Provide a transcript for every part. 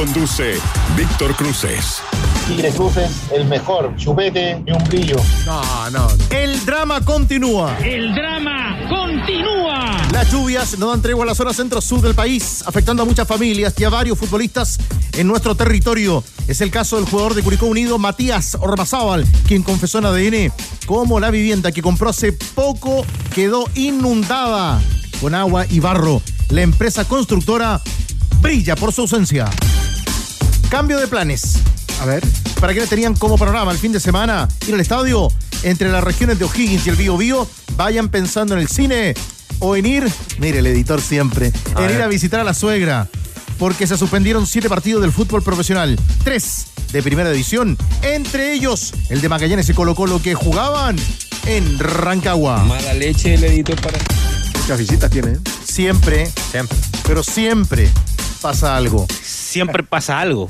Conduce Víctor Cruces. Tigre Cruces, el mejor, chupete y un brillo. No, no. El drama continúa. El drama continúa. Las lluvias no dan tregua a la zona centro-sur del país, afectando a muchas familias y a varios futbolistas en nuestro territorio. Es el caso del jugador de Curicó Unido, Matías Ormazábal, quien confesó en ADN cómo la vivienda que compró hace poco quedó inundada con agua y barro. La empresa constructora brilla por su ausencia. Cambio de planes. A ver. Para quienes tenían como panorama el fin de semana ir al estadio entre las regiones de O'Higgins y el Bío Bío, vayan pensando en el cine o en ir, mire el editor siempre, A en ver. ir a visitar a la suegra, porque se suspendieron siete partidos del fútbol profesional, tres de primera división, entre ellos el de Magallanes y Colo Colo que jugaban en Rancagua. Mala leche el editor para. Muchas visitas tiene. ¿eh? Siempre, Siempre. pero siempre pasa algo. Siempre pasa algo.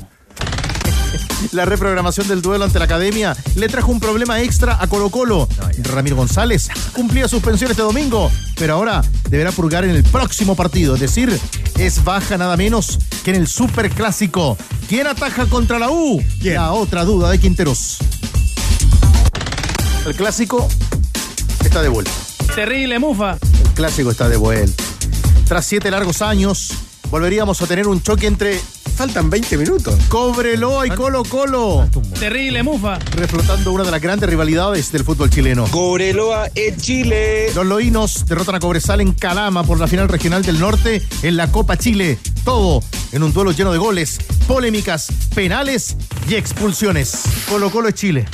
La reprogramación del duelo ante la academia le trajo un problema extra a Colo Colo. Ramiro González cumplía suspensión este domingo, pero ahora deberá purgar en el próximo partido. Es decir, es baja nada menos que en el Super Clásico. ¿Quién ataja contra la U? ¿Quién? La otra duda de Quinteros. El clásico está de vuelta. Terrible mufa. El clásico está de vuelta. Tras siete largos años, volveríamos a tener un choque entre Faltan 20 minutos. Cobreloa y Colo Colo. Terrible mufa. reflotando una de las grandes rivalidades del fútbol chileno. Cobreloa en Chile. Los loínos derrotan a Cobresal en Calama por la final regional del norte en la Copa Chile. Todo en un duelo lleno de goles, polémicas, penales y expulsiones. Colo Colo es Chile.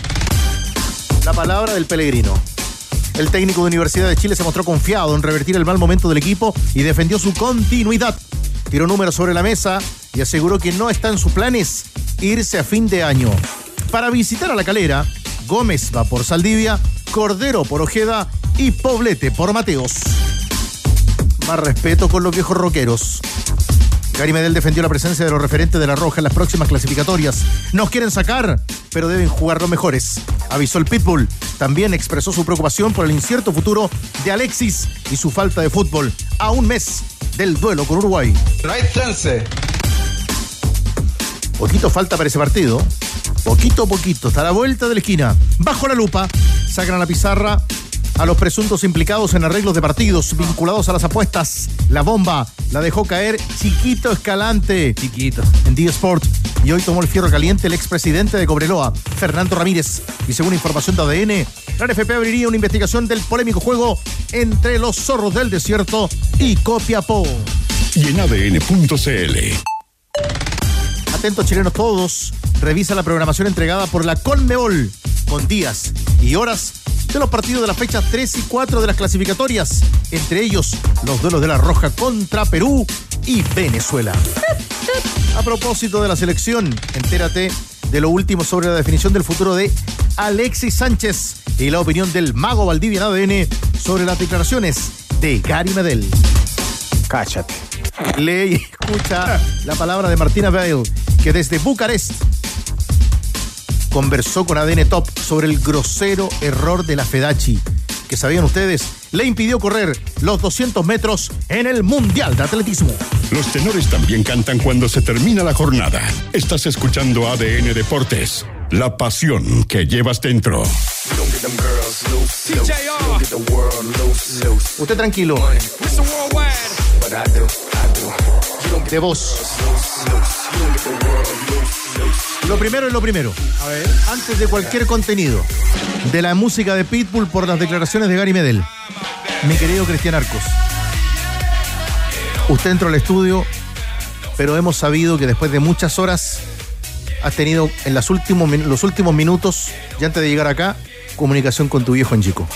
La palabra del peregrino. El técnico de Universidad de Chile se mostró confiado en revertir el mal momento del equipo y defendió su continuidad. Tiró números sobre la mesa y aseguró que no está en sus planes irse a fin de año. Para visitar a la calera, Gómez va por Saldivia, Cordero por Ojeda y Poblete por Mateos. Más respeto con los viejos roqueros. Gary Medel defendió la presencia de los referentes de la Roja en las próximas clasificatorias. Nos quieren sacar, pero deben jugar los mejores. Avisó el Pitbull. También expresó su preocupación por el incierto futuro de Alexis y su falta de fútbol a un mes del duelo con Uruguay. No hay. Poquito falta para ese partido. Poquito a poquito. Está a la vuelta de la esquina. Bajo la lupa. Sacan a la pizarra a los presuntos implicados en arreglos de partidos vinculados a las apuestas. La bomba la dejó caer Chiquito Escalante. Chiquito. En D Sport. Y hoy tomó el fierro caliente el expresidente de Cobreloa, Fernando Ramírez. Y según información de ADN, la NFP abriría una investigación del polémico juego entre los zorros del desierto y Copiapó. Y en ADN.cl. Atentos chilenos todos, revisa la programación entregada por la Conmebol con días y horas de los partidos de la fecha 3 y 4 de las clasificatorias, entre ellos los duelos de la Roja contra Perú y Venezuela. A propósito de la selección, entérate de lo último sobre la definición del futuro de Alexis Sánchez y la opinión del mago Valdivia en ADN sobre las declaraciones de Gary Medel. Cáchate. Lee y escucha la palabra de Martina Bale, que desde Bucarest conversó con ADN Top sobre el grosero error de la Fedachi, que sabían ustedes, le impidió correr los 200 metros en el Mundial de Atletismo. Los tenores también cantan cuando se termina la jornada. Estás escuchando ADN Deportes. La pasión que llevas dentro. Usted tranquilo, de voz. Lo primero es lo primero. A ver. Antes de cualquier contenido de la música de Pitbull por las declaraciones de Gary Medel. Mi querido Cristian Arcos. Usted entró al estudio, pero hemos sabido que después de muchas horas has tenido en las últimos, min- los últimos minutos, y antes de llegar acá, comunicación con tu viejo en Chico.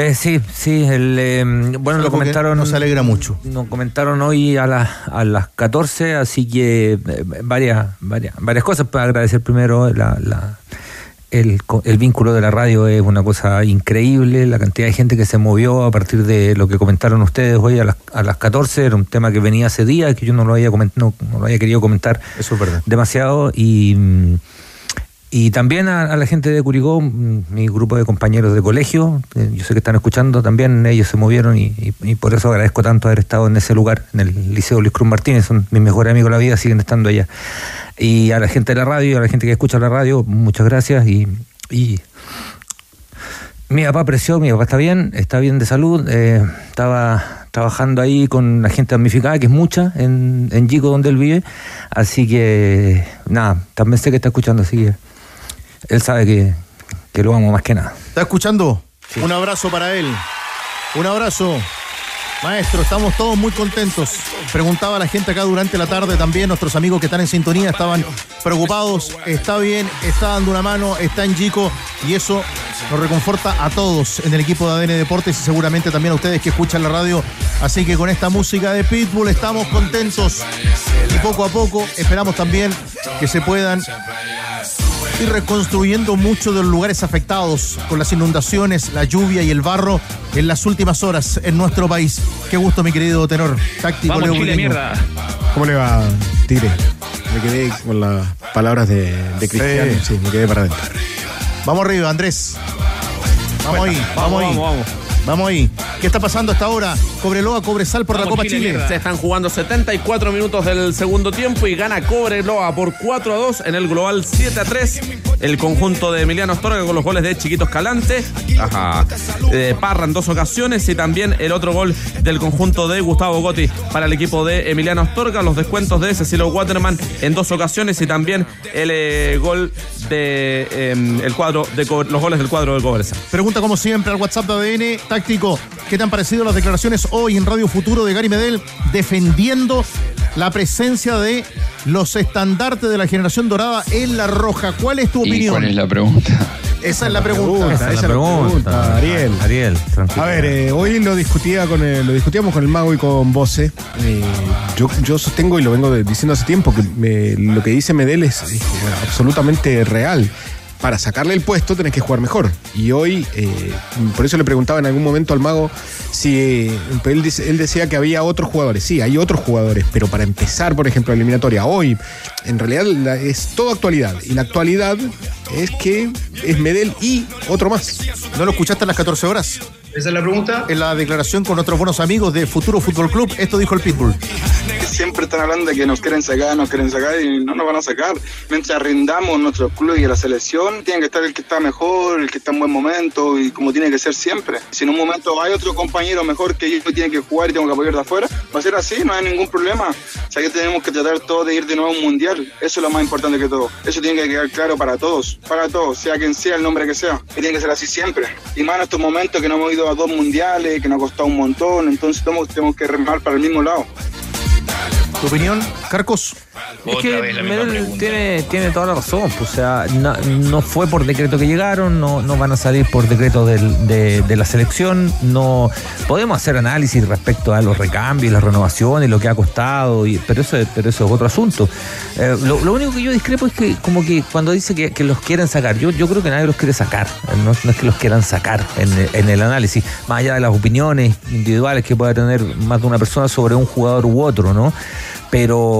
Eh, sí, sí, el, eh, bueno, lo comentaron. nos alegra mucho. Nos comentaron hoy a, las a las 14, así que eh, varias, varias, varias cosas. Para agradecer primero la, la- el, el vínculo de la radio es una cosa increíble, la cantidad de gente que se movió a partir de lo que comentaron ustedes hoy a las, a las 14, era un tema que venía hace días, que yo no lo había, coment- no, no lo había querido comentar Eso es verdad. demasiado y, mm, y también a, la gente de Curicó, mi grupo de compañeros de colegio, eh, yo sé que están escuchando también, ellos se movieron y, por eso agradezco tanto haber estado en ese lugar, en el Liceo Luis Cruz Martínez, son mis mejores amigos de la vida, siguen estando allá. Y a la gente de la radio, a la gente que escucha la radio, muchas gracias y... mi papá apreció, mi papá está bien, está bien de salud, eh, estaba trabajando ahí con la gente damnificada, que es mucha, en, en Yico, donde él vive, así que nada, también sé que está escuchando, así que él sabe que, que lo amo más que nada. ¿Está escuchando? Un abrazo para él. Un abrazo. Maestro, estamos todos muy contentos. Preguntaba la gente acá durante la tarde también, nuestros amigos que están en sintonía estaban preocupados. Está bien, está dando una mano, está en Chico y eso nos reconforta a todos en el equipo de ADN Deportes y seguramente también a ustedes que escuchan la radio. Así que con esta música de Pitbull estamos contentos y poco a poco esperamos también que se puedan y reconstruyendo muchos de los lugares afectados con las inundaciones, la lluvia y el barro en las últimas horas en nuestro país. Qué gusto, mi querido tenor táctico Vamos, Leo Chile, mierda. ¿Cómo le va, Tigre? Me quedé con las palabras de, de Cristiano. Sí. Sí. me quedé para adentro. Vamos arriba, Andrés. Vamos ahí, vamos, ahí. vamos, vamos. Vamos ahí. ¿Qué está pasando hasta ahora? Cobreloa, Cobresal por la Copa Chile, Chile. Se están jugando 74 minutos del segundo tiempo y gana Cobreloa por 4 a 2 en el global 7 a 3. El conjunto de Emiliano Astorga con los goles de Chiquito Escalante, ajá, eh, Parra en dos ocasiones y también el otro gol del conjunto de Gustavo Gotti para el equipo de Emiliano Astorga. Los descuentos de Cecilio Waterman en dos ocasiones y también el eh, gol de eh, el cuadro de los goles del cuadro de Cobresal. Pregunta como siempre al WhatsApp de ADN táctico. ¿Qué te han parecido las declaraciones hoy en Radio Futuro de Gary Medel defendiendo la presencia de los estandartes de la generación dorada en la roja? ¿Cuál es tu ¿Y opinión? cuál es la pregunta? Esa es la pregunta. Esa es la pregunta, Ariel. Ariel, tranquilo. A ver, eh, hoy lo discutía con el- lo discutíamos con el mago y con Bose. Eh, yo, yo sostengo y lo vengo de- diciendo hace tiempo que me- lo que dice Medel es, es absolutamente real. Para sacarle el puesto tenés que jugar mejor. Y hoy, eh, por eso le preguntaba en algún momento al mago si eh, él, dice- él decía que había otros jugadores. Sí, hay otros jugadores, pero para empezar, por ejemplo, la eliminatoria hoy, en realidad la- es toda actualidad. Y la actualidad es que es Medel y otro más. ¿No lo escuchaste a las 14 horas? Esa es la pregunta. En la declaración con nuestros buenos amigos de Futuro Fútbol Club, esto dijo el Pitbull. Siempre están hablando de que nos quieren sacar, nos quieren sacar y no nos van a sacar. Mientras rindamos nuestros clubes y la selección, tiene que estar el que está mejor, el que está en buen momento y como tiene que ser siempre. Si en un momento hay otro compañero mejor que yo que tiene que jugar y tengo que apoyar de afuera, va a ser así, no hay ningún problema. O sea que tenemos que tratar todos de ir de nuevo a un mundial. Eso es lo más importante que todo. Eso tiene que quedar claro para todos, para todos, sea quien sea el nombre que sea. Y tiene que ser así siempre. Y más en estos momentos que no hemos ido a dos mundiales, que nos ha costado un montón, entonces tenemos que remar para el mismo lado. ¿Tu opinión, Carcos? Es que Medel tiene, tiene toda la razón. pues, o sea, no, no fue por decreto que llegaron, no, no van a salir por decreto del- de, de la selección. No podemos hacer análisis respecto a los recambios, las renovaciones, lo que ha costado, y, pero eso, es- pero eso es otro asunto. Eh, lo, lo único que yo discrepo es que como que cuando dice que, que los quieren sacar, yo, yo creo que nadie los quiere sacar. Eh, No, no es que los quieran sacar en, el- en el análisis, más allá de las opiniones individuales que pueda tener más de una persona sobre un jugador u otro, ¿no? Pero,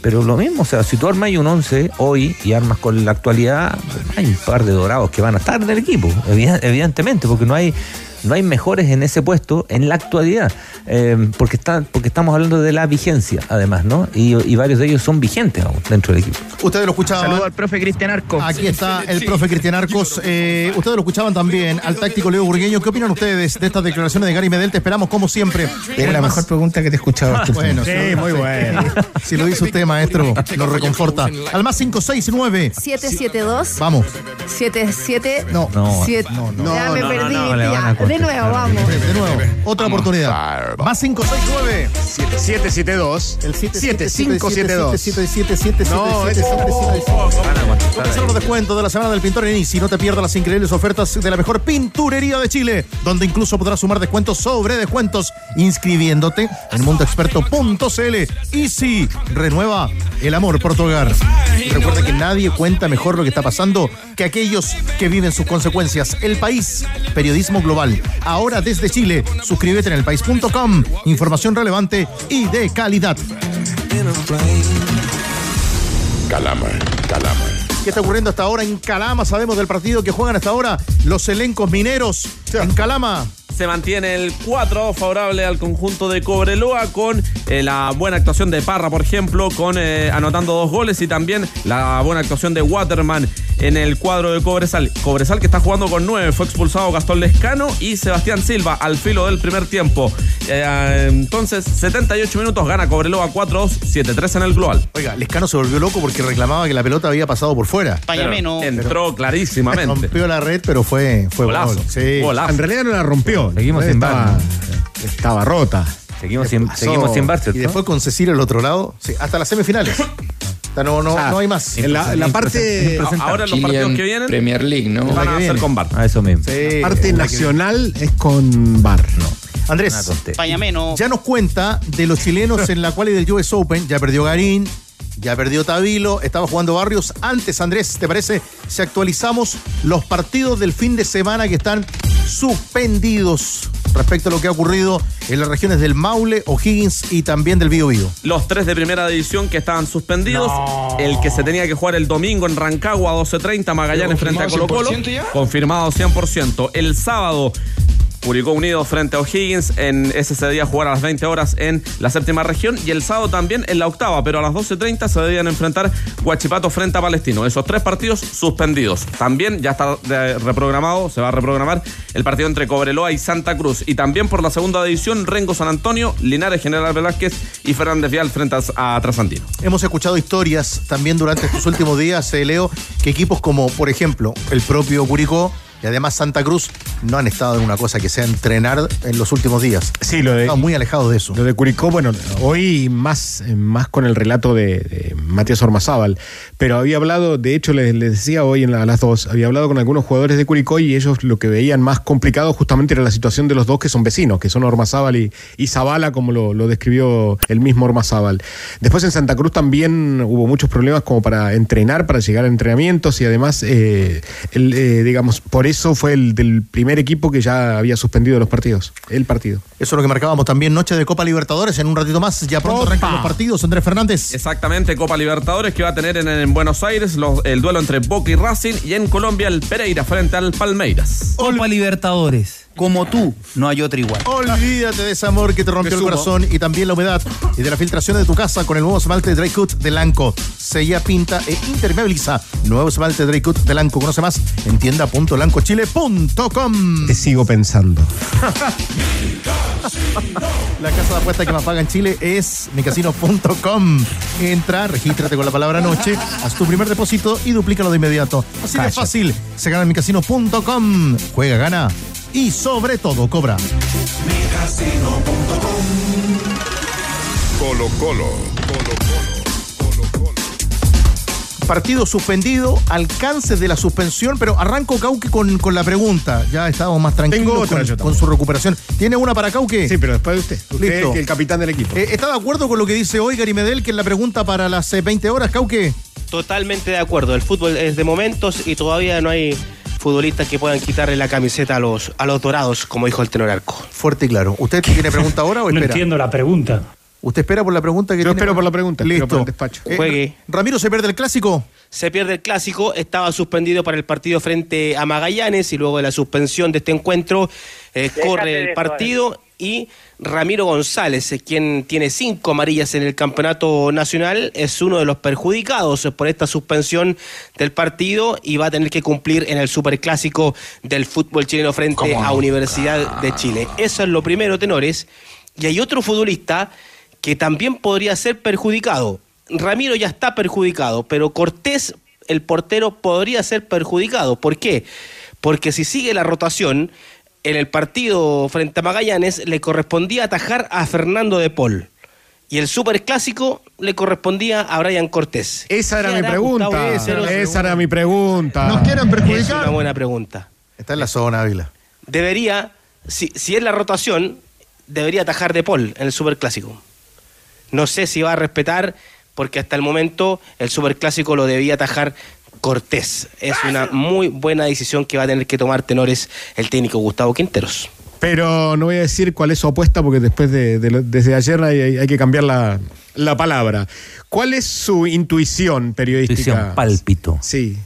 pero lo mismo, o sea, si tú armas un 11 hoy y armas con la actualidad, hay un par de dorados que van a estar en el equipo, evi- evidentemente, porque no hay, no hay mejores en ese puesto en la actualidad, eh, porque, está, porque estamos hablando de la vigencia, además, ¿no? Y, y varios de ellos son vigentes aún dentro del equipo. Ustedes lo escuchaban. Saludo al profe Cristian Arco. Aquí está el profe Cristian Arcos. Eh, ustedes lo escuchaban también al táctico Leo Burgueño. ¿Qué opinan ustedes de estas declaraciones de Gary Medel? Te esperamos como siempre. Era la mejor pregunta que te he escuchado. Bueno, Sí, sí, muy bueno. Si lo dice usted, maestro, nos reconforta. Al más 569. 772 Vamos. 77 No. No, siete- no, no. Ya me no, perdí. no, no, De nuevo, vamos. De nuevo, otra oportunidad. Más 569 772 el 7572 No, es Comenzar los descuentos de la semana del pintor en Easy. No te pierdas las increíbles ofertas de la mejor pinturería de Chile, donde incluso podrás sumar descuentos sobre descuentos inscribiéndote en mundoexperto.cl. Easy renueva el amor por tu hogar. Recuerda que nadie cuenta mejor lo que está pasando que aquellos que viven sus consecuencias. El país, periodismo global. Ahora desde Chile, suscríbete en elpaís.com. Información relevante y de calidad. Calama, Calama. ¿Qué está ocurriendo hasta ahora en Calama? Sabemos del partido que juegan hasta ahora los elencos mineros en Calama. Se mantiene el 4 favorable al conjunto de Cobreloa con eh, la buena actuación de Parra, por ejemplo, con eh, anotando dos goles y también la buena actuación de Waterman en el cuadro de Cobresal. Cobresal que está jugando con 9, fue expulsado Gastón Lescano y Sebastián Silva al filo del primer tiempo. Eh, entonces, 78 minutos, gana Cobreloa 4-2, 7-3 en el global. Oiga, Lescano se volvió loco porque reclamaba que la pelota había pasado por fuera. Pero entró clarísimamente. Rompió la red, pero fue, fue Golazo. gol. Sí. Golazo. En realidad no la rompió. Seguimos sin estaba, bar. estaba rota. Seguimos sin, Pasó. seguimos sin bar, ¿cierto? Y después con Cecilio al otro lado, sí, hasta las semifinales. No, no, Ah, no hay más. En la, en la parte, Ahora los partidos que vienen Premier League, ¿no? van a ser con VAR. A eso mismo. Sí, parte la que- nacional es con bar. Una Andrés. Pañameno. ya nos cuenta de los chilenos en la cual del US Open. Ya perdió Garín, ya perdió Tabilo, estaba jugando Barrios. Antes, Andrés, ¿te parece? Si actualizamos los partidos del fin de semana que están suspendidos respecto a lo que ha ocurrido en las regiones del Maule, O'Higgins y también del Bío Bío. Los tres de primera división que estaban suspendidos. El que se tenía que jugar el domingo en Rancagua a 12.30, Magallanes frente a Colo Colo. Confirmado 100%. El sábado. Curicó Unido frente a O'Higgins. En ese se debía jugar a las 20 horas en la séptima región. Y el sábado también en la octava, pero a las 12.30 se debían enfrentar Guachipato frente a Palestino. Esos tres partidos suspendidos. También ya está reprogramado, se va a reprogramar el partido entre Cobreloa y Santa Cruz. Y también por la segunda división, Rengo San Antonio, Linares General Velázquez y Fernández Vial frente a, Trasandino. Hemos escuchado historias también durante estos últimos días, eh, Leo, que equipos como, por ejemplo, el propio Curicó y además Santa Cruz no han estado en una cosa que sea entrenar en los últimos días. Sí, lo de, Estamos muy alejados de eso. Lo de Curicó, bueno, hoy más, más con el relato de, de Matías Ormazábal, pero había hablado, de hecho les, les decía hoy en la- a las dos, había hablado con algunos jugadores de Curicó y ellos lo que veían más complicado justamente era la situación de los dos que son vecinos, que son Ormazábal y, y Zabala, como lo, lo describió el mismo Ormazábal. Después en Santa Cruz también hubo muchos problemas como para entrenar, para llegar a entrenamientos y además, eh, el, eh, digamos, por eso fue el del primer equipo que ya había suspendido los partidos, el partido. Eso es lo que marcábamos también, noche de Copa Libertadores, en un ratito más, ya pronto Opa. arrancan los partidos, Andrés Fernández. Exactamente, Copa Libertadores que va a tener en, en Buenos Aires los- el duelo entre Boca y Racing y en Colombia el Pereira frente al Palmeiras. Copa Libertadores. Como tú, no hay otra igual. Olvídate de ese amor que te rompió el corazón y también la humedad y de la filtración de tu casa con el nuevo esmalte Dry Cut de Lanco. Sella, pinta e impermeabiliza. Nuevo esmalte Dry Cut de Lanco. Conoce más en tienda.lancochile.com. Te sigo pensando. La casa de apuestas que más paga en Chile es micasino.com. Entra, regístrate con la palabra noche, haz tu primer depósito y duplícalo de inmediato. Así de fácil. Se gana en micasino.com. Juega, gana y sobre todo cobra. Colo Colo. Partido suspendido, alcance de la suspensión, pero arranco Cauque con, con la pregunta. Ya estábamos más tranquilos Tengo otra con, su recuperación. ¿Tiene una para Cauque? Sí, pero después de usted. Usted Listo. es el capitán del equipo. Eh, ¿Está de acuerdo con lo que dice hoy Gary Medel, que es la pregunta para las eh, 20 horas, Cauque? Totalmente de acuerdo. El fútbol es de momentos y todavía no hay futbolistas que puedan quitarle la camiseta a los, a los dorados, como dijo el tenor arco. Fuerte y claro. ¿Usted tiene pregunta ahora o espera? la pregunta. ¿Usted espera por la pregunta que Yo tiene? espero por la pregunta, Listo. por el despacho. Eh, Juegue. Ramiro se pierde el clásico. Se pierde el clásico, estaba suspendido para el partido frente a Magallanes y luego de la suspensión de este encuentro eh, corre el partido y Ramiro González, quien tiene cinco amarillas en el campeonato nacional, es uno de los perjudicados por esta suspensión del partido y va a tener que cumplir en el superclásico del fútbol chileno frente a Universidad de Chile. Eso es lo primero, tenores. Y hay otro futbolista que también podría ser perjudicado. Ramiro ya está perjudicado, pero Cortés, el portero, podría ser perjudicado. ¿Por qué? Porque si sigue la rotación, En el partido frente a Magallanes le correspondía atajar a Fernando de Paul. Y el superclásico le correspondía a Brian Cortés. Esa era ¿Qué mi pregunta. Gustavo Esa, era mi pregunta. Nos quieren Es perjudicar. una buena pregunta. Está en la zona, Ávila. Debería, si, si es la rotación, debería atajar de Paul en el superclásico. No sé si va a respetar, porque hasta el momento el superclásico lo debía atajar Cortés. Es una muy buena decisión que va a tener que tomar tenores el técnico Gustavo Quinteros. Pero no voy a decir cuál es su apuesta porque después de, desde ayer hay, hay- que cambiar la, la palabra. ¿Cuál es su intuición periodística? Intuición, pálpito. Sí.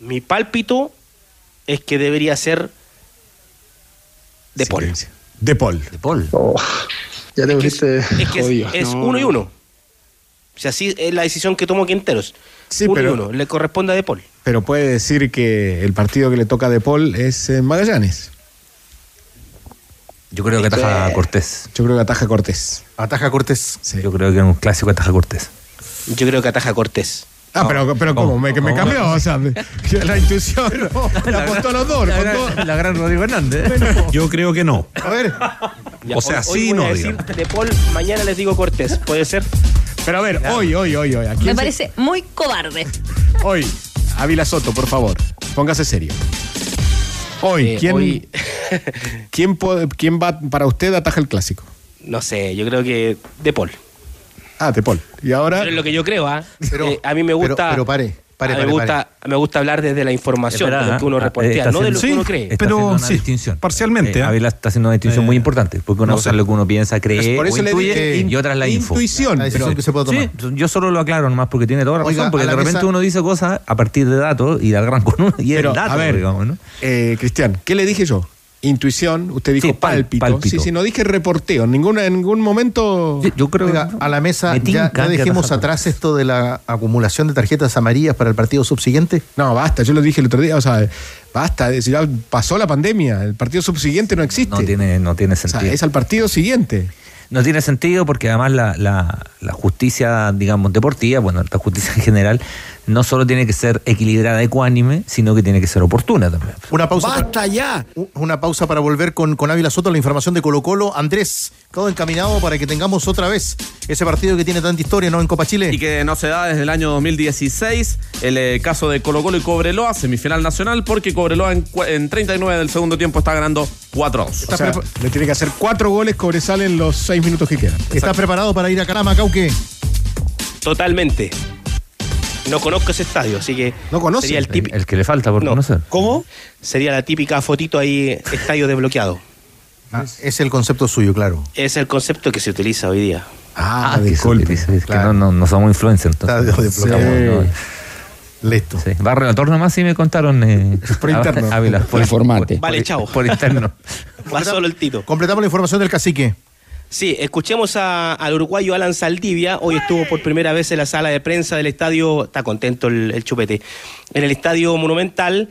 Mi pálpito es que debería ser de Paul. Silencio. De Paul. De Paul. Ya te Es que es, jodido. es No. uno y uno. O sea, así es la decisión que tomó Quinteros. Sí, uno pero- y uno. Le corresponde a De Paul. Pero puede decir que el partido que le toca a De Paul es en Magallanes. Yo creo que ataja Cortés. Yo creo que ataja Cortés. Ataja Cortés. Sí. Yo creo que en un clásico ataja Cortés. Yo creo que ataja Cortés. Ah, pero, pero ¿cómo? ¿Me, cambió? O sea, me- la intuición la apostó a los dos. La gran, la gran Rodrigo Hernández. Yo creo que no. A ver, Ya, O sea, hoy- hoy sí, voy a no, decir. De Paul, mañana les digo Cortés. ¿Puede ser? Pero a ver, hoy, hoy, hoy, hoy. ¿a quién Me se- parece muy cobarde. Hoy, Ávila Soto, por favor, póngase serio. Hoy, Eh, ¿quién, hoy- ¿quién, po- quién va para usted ataja el clásico? No sé, yo creo que De Paul. Ah, De Paul. Y ahora, Pero es lo que yo creo, ¿ah? Pero- Eh, a mí me gusta. pero- pero pare, pare, pare, me gusta, me gusta hablar desde la información, Espera, de lo que uno ah, reportea, no de lo que uno cree. Está Pero haciendo una sí, distinción. parcialmente, Eh, ¿eh? Ávila está haciendo una distinción muy importante, porque una no cosa sé. es lo que uno piensa, cree por o eso le intuye, dije y otra es la info. intuición. la decisión pero- que se puede tomar. Sí, yo solo lo aclaro nomás porque tiene toda la Oiga, razón, porque la de repente mesa- uno dice cosas a partir de datos y la agarran con uno y pero, es dato, a ver, digamos, ¿no? eh, Cristian, ¿qué le dije yo? Intuición, usted dijo Sí, pálpito. pálpito. Sí, sí, no dije reporteo. En, ninguna, en ningún momento. Yo, yo creo Oiga, a la mesa, me ya, ya dejemos atrás esto de la acumulación de tarjetas amarillas para el partido subsiguiente. No, basta, yo lo dije el otro día. O sea, basta, ya pasó la pandemia. El partido subsiguiente no existe. no tiene, no tiene o sea, sentido. es al partido siguiente. No tiene sentido porque además la, la- la justicia, digamos, deportiva, bueno, la justicia en general, no solo tiene que ser equilibrada, ecuánime, sino que tiene que ser oportuna también. Una pausa. ¡Basta ya! Una pausa para volver con, con Ávila Soto, la información de Colo Colo. Andrés, todo encaminado para que tengamos otra vez ese partido que tiene tanta historia, ¿no? En Copa Chile. Y que no se da desde el año 2016, el eh, caso de Colo Colo y Cobreloa, semifinal nacional, porque Cobreloa en, en 39 del segundo tiempo está ganando 4 a 2. O sea, le tiene que hacer cuatro goles Cobresal en los seis minutos que quedan. ¿Estás preparado para ir a Carama, Cauque? Totalmente. No conozco ese estadio, así que ¿No conoce? sería el típico. el que le falta por No. conocer. ¿Cómo? Sería la típica fotito ahí, estadio desbloqueado. Es el concepto suyo, claro. Es el concepto que se utiliza hoy día. Ah, se disculpe. es que claro. no, no, no somos influencers, entonces. No, Listo. sí. Va relator nomás y me contaron. Eh, Por interno. Ávila, por, por- Vale, por- chao. Por interno. Va solo el Tito. Completamos la información del cacique. Sí, escuchemos al uruguayo Alan Saldivia. Hoy estuvo por primera vez en la sala de prensa del estadio. Está contento el, el chupete. En el estadio Monumental.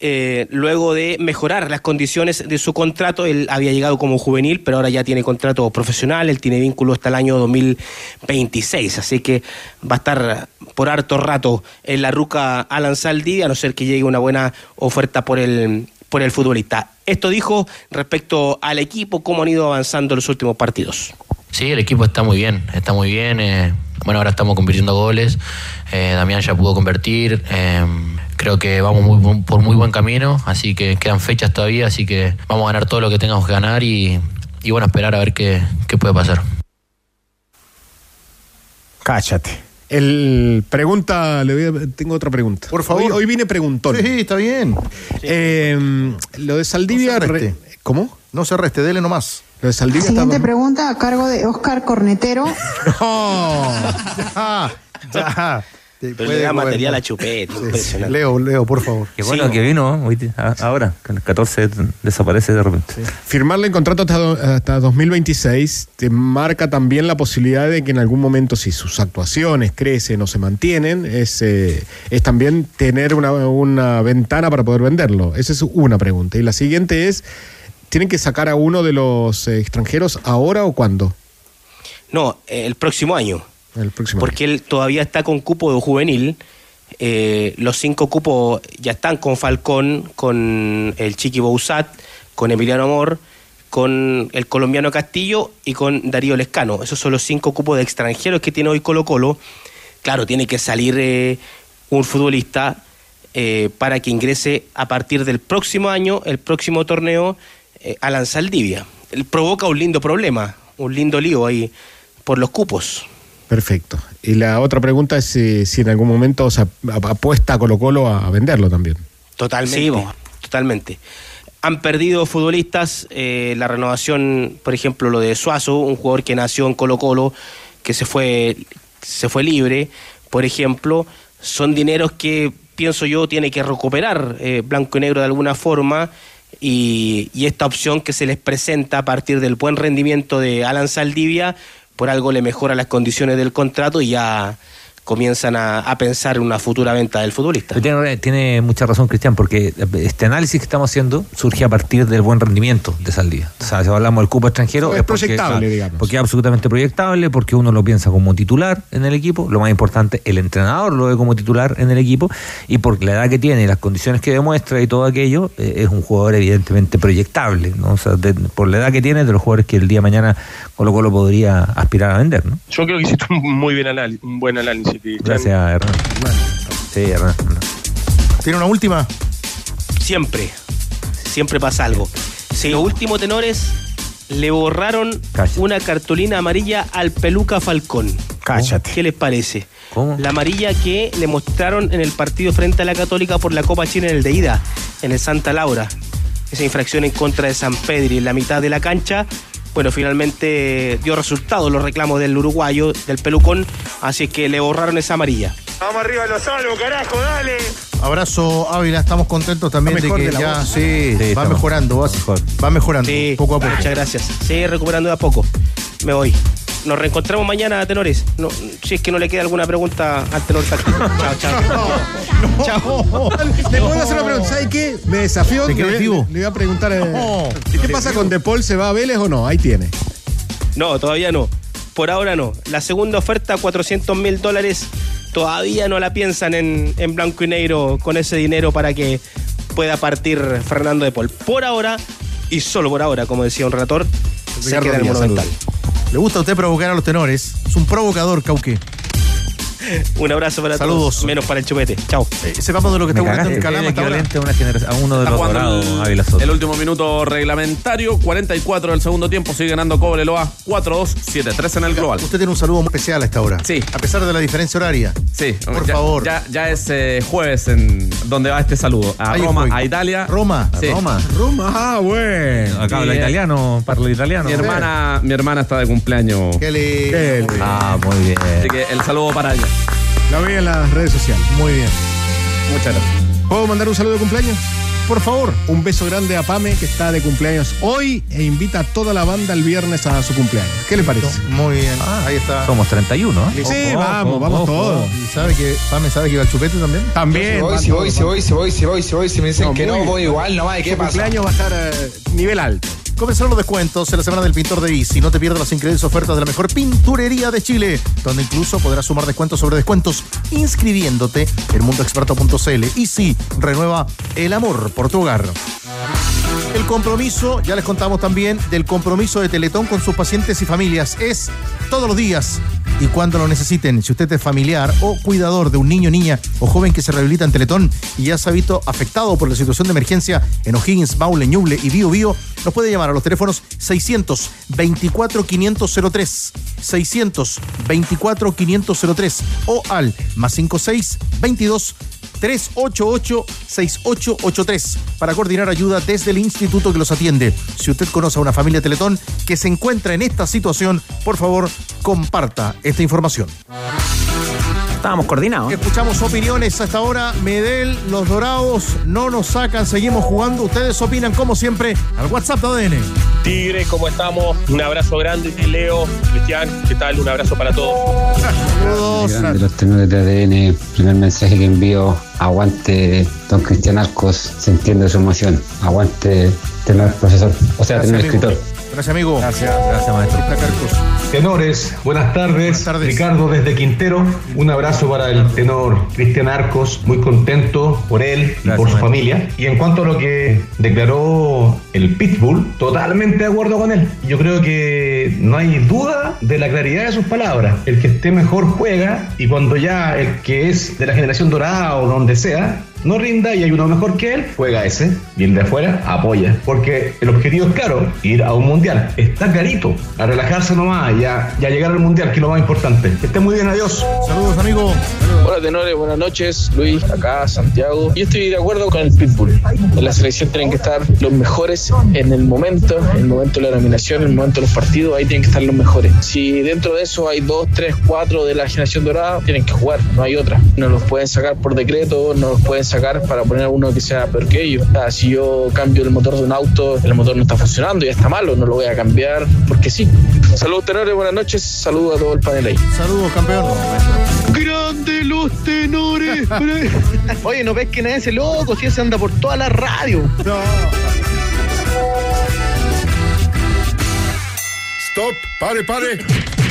eh, luego de mejorar las condiciones de su contrato, él había llegado como juvenil, pero ahora ya tiene contrato profesional, él tiene vínculo hasta el año 2026, así que va a estar por harto rato en la ruca Alan Saldivia, a no ser que llegue una buena oferta por el, por el futbolista. Esto dijo respecto al equipo, cómo han ido avanzando los últimos partidos. Sí, el equipo está muy bien, está muy bien. eh, bueno, ahora estamos convirtiendo goles. eh, Damián ya pudo convertir. eh, creo que vamos muy por muy buen camino, así que quedan fechas todavía, así que vamos a ganar todo lo que tengamos que ganar y, y bueno, esperar a ver qué, qué puede pasar. Cáchate. El pregunta, le voy a- tengo otra pregunta. Por favor. Hoy, hoy vine preguntón. Sí, está bien. Eh, lo de Saldivia. No re- ¿Cómo? No se reste, dele nomás. Lo de Saldivia Siguiente pregunta a cargo de Oscar Cornetero. No. Ya, ya. Te Pero puede le da material a Chupete, Sí, sí. impresionante. Leo, Leo, por favor. Qué bueno Sí, que vino hoy, ahora, que el 14 desaparece de repente. Firmarle en contrato hasta, hasta 2026 te marca también la posibilidad de que en algún momento, si sus actuaciones crecen o se mantienen, es, eh, es también tener una, una ventana para poder venderlo. Esa es una pregunta. Y la siguiente es: ¿tienen que sacar a uno de los eh, extranjeros ahora o cuándo? No, el próximo año. El próximo. Porque él todavía está con cupo de juvenil. eh, los cinco cupos ya están con Falcón, con el Chiqui Bouzat, con Emiliano Amor, con el colombiano Castillo y con Darío Lescano. Esos son los cinco cupos de extranjeros que tiene hoy Colo Colo. Claro, tiene que salir eh, un futbolista eh, para que ingrese a partir del próximo año, el próximo torneo, eh, Alan Saldivia. Él provoca un lindo problema, un lindo lío ahí por los cupos. Perfecto. Y la otra pregunta es eh, si en algún momento se ap- apuesta a Colo Colo a venderlo también. Totalmente. totalmente. Han perdido futbolistas, eh, la renovación, por ejemplo, lo de Suazo, un jugador que nació en Colo Colo, que se fue, se fue libre, por ejemplo, son dineros que pienso yo tiene que recuperar eh, Blanco y Negro de alguna forma y, y esta opción que se les presenta a partir del buen rendimiento de Alan Saldivia, por algo le mejora las condiciones del contrato y ya comienzan a, a pensar en una futura venta del futbolista. Tiene, tiene mucha razón, Cristian, porque este análisis que estamos haciendo surge a partir del buen rendimiento de Saldía. O sea, si hablamos del cupo extranjero. Es porque, proyectable, claro, digamos. Porque es absolutamente proyectable, porque uno lo piensa como titular en el equipo. Lo más importante, el entrenador lo ve como titular en el equipo. Y por la edad que tiene y las condiciones que demuestra y todo aquello, eh, es un jugador evidentemente proyectable. ¿no? O sea, de- por la edad que tiene, de los jugadores que el día de mañana Colo Colo podría aspirar a vender. ¿no? Yo creo que hiciste un muy bien un buen análisis. Gracias, Hernán. Sí, Hernán. ¿Tiene una última? Siempre, siempre pasa algo. Si los últimos tenores le borraron una cartulina amarilla al peluca Falcón. Cállate. ¿Qué les parece? ¿Cómo? La amarilla que le mostraron en el partido frente a la Católica por la Copa China en el de ida, en el Santa Laura. Esa infracción en contra de San Pedro en la mitad de la cancha. Bueno, finalmente dio resultado los reclamos del uruguayo, del pelucón, así que le borraron esa amarilla. Vamos arriba los salvos, carajo, dale. Abrazo Ávila, estamos contentos también de mejor que de ya voz. sí, Sí, va mejorando, va, va mejorando Sí, poco a poco. Muchas gracias. Sí, recuperando de a poco. Me voy. Nos reencontramos mañana, tenores. No, si es que no le queda alguna pregunta al tenor táctico. chao, chao. chao. ¿Le puedo hacer una pregunta? ¿Sabe qué? Me desafió. ¿Te quedas le, le voy a preguntar. eh, No. ¿Qué pasa con De Paul? ¿Se va a Vélez o no? Ahí tiene. No, todavía no. Por ahora no. La segunda oferta, 400 mil dólares, todavía no la piensan en, en blanco y negro con ese dinero para que pueda partir Fernando de Paul. Por ahora, y solo por ahora, como decía un relator, se queda en el Monumental. ¿Le gusta a usted provocar a los tenores? Es un provocador, Cauque. Un abrazo para Saludos. todos, menos para el chupete. Chao. sepamos de lo que Me está ocurriendo en Calama es hasta ahora. equivalente a, una genera- a uno de Está los dorados, el, el último minuto reglamentario, 44 del segundo tiempo, sigue ganando Cobreloa 4-2, 7-3 en el global. Usted tiene un saludo muy especial a esta hora. Sí. A pesar de la diferencia horaria. Sí, Por ya, favor. Ya, ya es eh, jueves en donde va este saludo. A Ahí Roma, voy. a Italia. Roma. Sí. Roma. Roma, ah, bueno. Acá habla eh. italiano, parlo italiano. Mi hermana, mi hermana está de cumpleaños. Qué lindo. Qué lindo. Ah, muy bien. Así que el saludo para ella. La vi en las redes sociales. Muy bien. Muchas gracias. ¿Puedo mandar un saludo de cumpleaños? Por favor. Un beso grande a Pame, que está de cumpleaños hoy e invita a toda la banda el viernes a su cumpleaños. ¿Qué le parece? Muy bien. Ahí está. Somos 31, ¿eh? Sí, Ojo, vamos, ojo, vamos ojo. todos. ¿Y sabe que Pame sabe que iba al chupete también? También. Si voy, si voy, si voy, si voy, si voy, si voy, si me dicen No, que no, bien. voy igual nomás. ¿Y qué Su pasa? cumpleaños va a estar eh, nivel alto. Comenzaron los descuentos en la semana del pintor de Easy. No te pierdas las increíbles ofertas de la mejor pinturería de Chile, donde incluso podrás sumar descuentos sobre descuentos inscribiéndote en mundoexperto.cl. Easy renueva el amor por tu hogar. El compromiso, ya les contamos también del compromiso de Teletón con sus pacientes y familias. Es todos los días y cuando lo necesiten. Si usted es familiar o cuidador de un niño, niña o joven que se rehabilita en Teletón y ya se ha visto afectado por la situación de emergencia en O'Higgins, Maule, Ñuble y Bio Bio, nos puede llamar a los teléfonos 624 503 624 503 o al más 56 22 388-6883 para coordinar ayuda desde el instituto que los atiende. Si usted conoce a una familia Teletón que se encuentra en esta situación, por favor, comparta esta información. Estábamos coordinados. Escuchamos opiniones hasta ahora. Medel, los dorados no nos sacan, seguimos jugando. Ustedes opinan como siempre al WhatsApp de ADN. Tigre, ¿cómo estamos? Un abrazo grande, Leo, Cristian, ¿qué tal? Un abrazo para todos. Saludos. Grande los tenores de ADN, primer mensaje que envío, aguante don Cristian Arcos, se entiende su emoción, aguante tenor profesor, o sea, Gracias, amigo. escritor. Gracias, amigo. Gracias. Gracias, maestro. Tenores, buenas tardes. Ricardo desde Quintero. Un abrazo para el tenor Cristian Arcos. Muy contento por él y por su familia. Y en cuanto a lo que declaró el Pitbull, totalmente de acuerdo con él. Yo creo que no hay duda de la claridad de sus palabras. El que esté mejor juega y cuando ya el que es de la generación dorada o donde sea, no rinda y hay uno mejor que él, juega ese. Y el de afuera apoya. Porque el objetivo es claro, ir a un mundial. Está clarito. A relajarse nomás, ya, ya llegar al mundial, que es lo más importante. Que esté muy bien, adiós. Saludos, amigo. Hola, tenores, buenas noches. Luis, acá, Santiago. Yo estoy de acuerdo con el Pitbull. En la selección tienen que estar los mejores en el momento, en el momento de la nominación, en el momento de los partidos, ahí tienen que estar los mejores. Si dentro de eso hay dos, tres, cuatro de la generación dorada, tienen que jugar, no hay otra. No los pueden sacar por decreto, no los pueden sacar para poner a uno que sea peor que ellos. O sea, si yo cambio el motor de un auto, el motor no está funcionando, ya está malo, no lo voy a cambiar porque sí. Saludos, tenores, buenas noches. Saludos a todo el panel ahí. Saludos, campeón. Grande los tenores. Oye, ¿no ves que nadie ese loco? Si ese anda por toda la radio. No. Stop, pare, pare.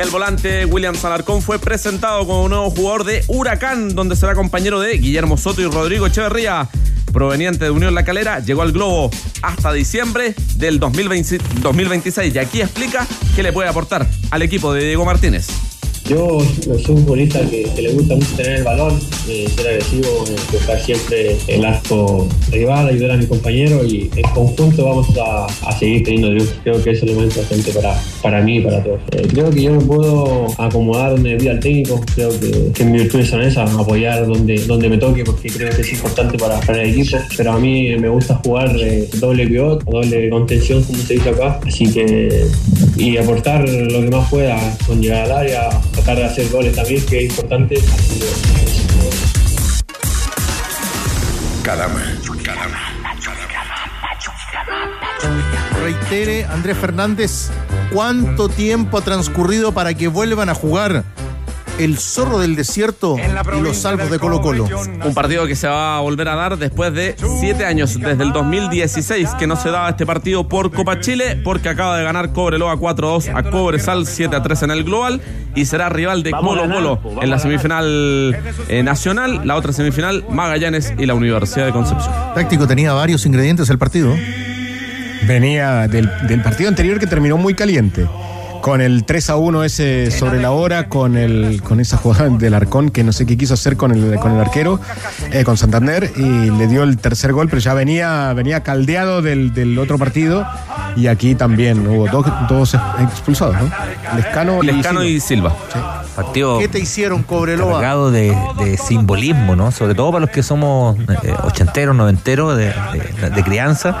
El volante William Salarcón fue presentado como nuevo jugador de Huracán, donde será compañero de Guillermo Soto y Rodrigo Echeverría. Proveniente de Unión La Calera, llegó al Globo hasta diciembre del 2020 2026 y aquí explica qué le puede aportar al equipo de Diego Martínez. Yo soy un futbolista que, le gusta mucho tener el balón, eh, ser agresivo, eh, buscar siempre el arco rival, ayudar a mi compañero y en conjunto vamos a, seguir teniendo triunfos. Creo que eso es lo más importante para, para mí y para todos. Eh, creo que yo me puedo acomodar donde pida el técnico, creo que, que mis virtudes son esas, apoyar donde, donde me toque porque creo que es importante para, para el equipo, pero a mí me gusta jugar eh, doble pivot, doble contención como se dice acá, así que y aportar lo que más pueda con llegar al área, de hacer goles también, que es importante. Que, Calama. Reitere, Andrés Fernández, ¿cuánto tiempo ha transcurrido para que vuelvan a jugar el zorro del desierto y los salvos de Colo Colo? Un partido que se va a volver a dar después de siete años, desde el 2016, que no se daba este partido por Copa Chile, porque acaba de ganar Cobreloa 4-2 a Cobresal 7-3 en el global y será rival de Colo Colo en la semifinal eh, nacional, la otra semifinal Magallanes y la Universidad de Concepción. Táctico tenía varios ingredientes el partido. Venía del, del partido anterior que terminó muy caliente. Con el 3 a 1 ese sobre la hora, con el con esa jugada del Arcón que no sé qué quiso hacer con el, con el arquero, eh, con Santander, y le dio el tercer gol, pero ya venía, venía caldeado del, del otro partido. Y aquí también hubo dos, dos expulsados, ¿no? Lescano, Lescano y Silva. Partido ¿Qué te hicieron, Cobreloa? cargado de, de simbolismo, ¿no? Sobre todo para los que somos eh, ochenteros, noventeros de, de- de crianza.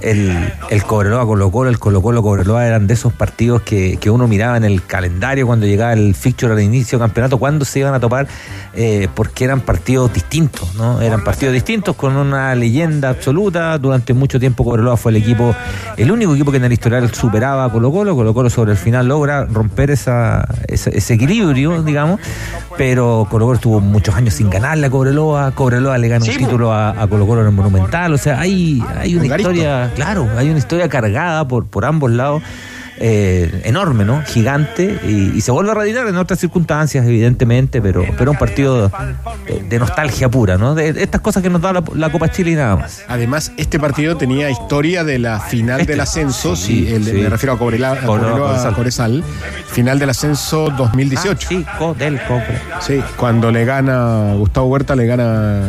El, el Cobreloa Colo Colo, el Colo Colo Cobreloa eran de esos partidos que, que uno miraba en el calendario cuando llegaba el fixture al inicio del campeonato, cuándo se iban a topar, eh, porque eran partidos distintos, ¿no? Eran partidos distintos con una leyenda absoluta. Durante mucho tiempo Cobreloa fue el equipo, el único equipo que en el historial superaba a Colo Colo. Colo Colo sobre el final logra romper esa, esa- ese equilibrio, digamos, pero Colo Colo estuvo muchos años sin ganarle a Cobreloa. Cobreloa le gana un título a, a Colo Colo en el Monumental. O sea, hay, hay una Garito. Historia, claro, hay una historia cargada por, por ambos lados. eh, enorme, ¿no? Gigante y, y se vuelve a reeditar en otras circunstancias, evidentemente, pero, pero un partido de, de nostalgia pura, ¿no? De, de estas cosas que nos da la, la Copa Chile y nada más. Además, este partido tenía historia de la final Este. del ascenso, Sí, sí, el- sí. me refiero a Cobrela, a Cobreloa, Cobreloa, Cobresal. Cobresal, final del ascenso 2018. Ah, sí, co- del Cobre. Sí, cuando le gana Gustavo Huerta, le gana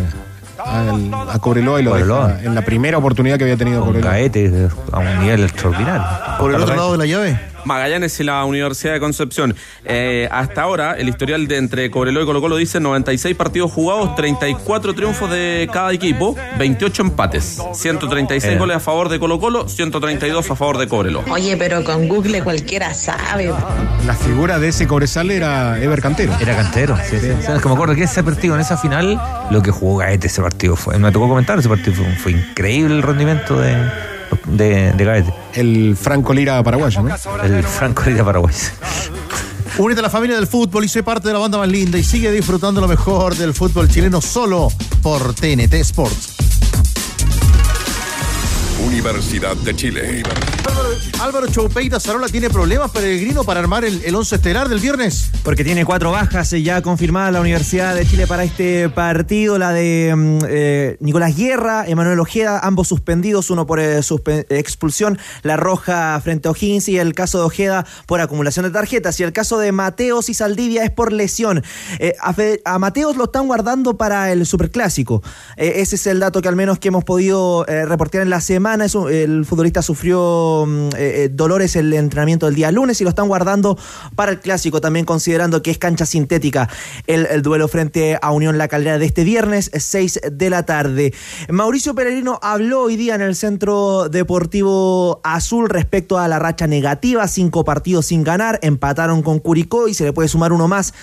al- a Cobreloa y lo Cobreloa. deja en la primera oportunidad que había tenido Con Cobreloa. Gaete a un nivel extraordinario. Por el otro lado de la llave. Magallanes y la Universidad de Concepción. Eh, hasta ahora, el historial de entre Cobreloa y Colo Colo dice 96 partidos jugados, 34 triunfos de cada equipo, 28 empates, 136 Eh. goles a favor de Colo Colo, 132 a favor de Cobreloa. Oye, pero con Google cualquiera sabe. La figura de ese Cobresal era Ever Cantero. Era cantero, sí, sí. O sea, es que me acuerdo que ese partido, en esa final, lo que jugó Gaete ese partido fue. Me tocó comentar ese partido, fue, fue increíble el rendimiento de, de, de Gaete. El Franco Lira paraguayo, ¿no? El Franco Lira Paraguay. Únete a la familia del fútbol y sé parte de la banda más linda y sigue disfrutando lo mejor del fútbol chileno solo por TNT Sports. Universidad de Chile. Álvaro, Álvaro Choupeita Zarola tiene problemas peregrino para armar el, el once estelar del viernes. Porque tiene cuatro bajas eh, ya confirmadas la Universidad de Chile para este partido. La de mm, eh, Nicolás Guerra, Emanuel Ojeda, ambos suspendidos, uno por eh, suspe- expulsión, la roja frente a O'Higgins y el caso de Ojeda por acumulación de tarjetas. Y el caso de Mateos y Saldivia es por lesión. Eh, a, Fe- a Mateos lo están guardando para el Superclásico. Eh, ese es el dato que al menos que hemos podido eh, reportear en la semana. El futbolista sufrió mm, eh, eh, dolores en el entrenamiento del día lunes y lo están guardando para el clásico, también considerando que es cancha sintética el, el duelo frente a Unión La Calera de este viernes, 6 de la tarde. Mauricio Peregrino habló hoy día en el Centro Deportivo Azul respecto a la racha negativa, cinco partidos sin ganar, empataron con Curicó y se le puede sumar uno más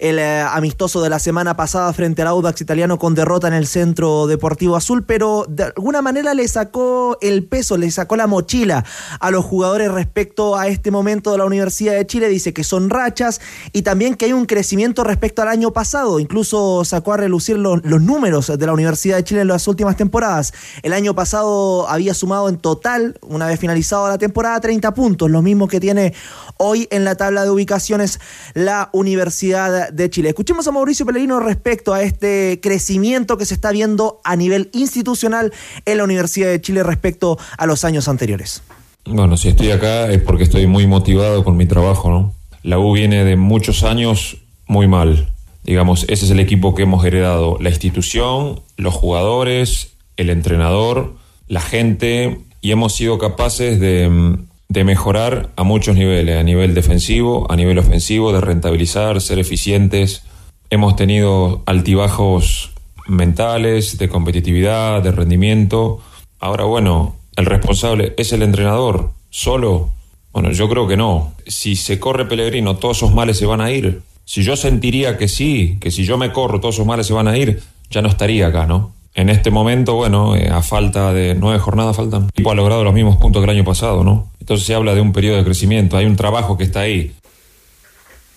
el eh, amistoso de la semana pasada frente al Audax italiano con derrota en el Centro Deportivo Azul, pero de alguna manera le sacó el peso, le sacó la mochila a los jugadores respecto a este momento de la Universidad de Chile. Dice que son rachas y también que hay un crecimiento respecto al año pasado. Incluso sacó a relucir los, los números de la Universidad de Chile en las últimas temporadas. El año pasado había sumado en total, una vez finalizada la temporada, 30 puntos, lo mismo que tiene hoy en la tabla de ubicaciones la Universidad de Chile. Escuchemos a Mauricio Pellegrino respecto a este crecimiento que se está viendo a nivel institucional en la Universidad de Chile respecto a los años anteriores. Bueno, si estoy acá es porque estoy muy motivado con mi trabajo, ¿no? La U viene de muchos años muy mal. Digamos, ese es el equipo que hemos heredado. La institución, los jugadores, el entrenador, la gente, y hemos sido capaces de, mm, de mejorar a muchos niveles, a nivel defensivo, a nivel ofensivo, de rentabilizar, ser eficientes. Hemos tenido altibajos mentales, de competitividad, de rendimiento. Ahora, bueno, el responsable es el entrenador, solo. Bueno, yo creo que no. Si se corre Pellegrino, todos esos males se van a ir. Si yo sentiría que sí, que si yo me corro, todos esos males se van a ir, ya no estaría acá, ¿no? En este momento, bueno, eh, a falta de nueve jornadas faltan. El equipo ha logrado los mismos puntos que el año pasado, ¿no? Entonces se habla de un periodo de crecimiento, hay un trabajo que está ahí.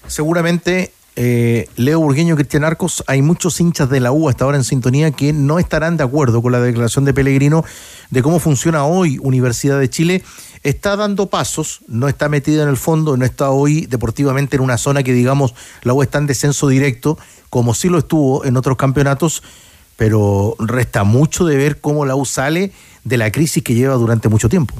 Seguramente, eh, Leo Burgueño, Cristian Arcos, hay muchos hinchas de la U hasta ahora en sintonía que no estarán de acuerdo con la declaración de Pellegrino de cómo funciona hoy Universidad de Chile. Está dando pasos, no está metida en el fondo, no está hoy deportivamente en una zona que digamos la U está en descenso directo, como sí lo estuvo en otros campeonatos, pero resta mucho de ver cómo la U sale de la crisis que lleva durante mucho tiempo.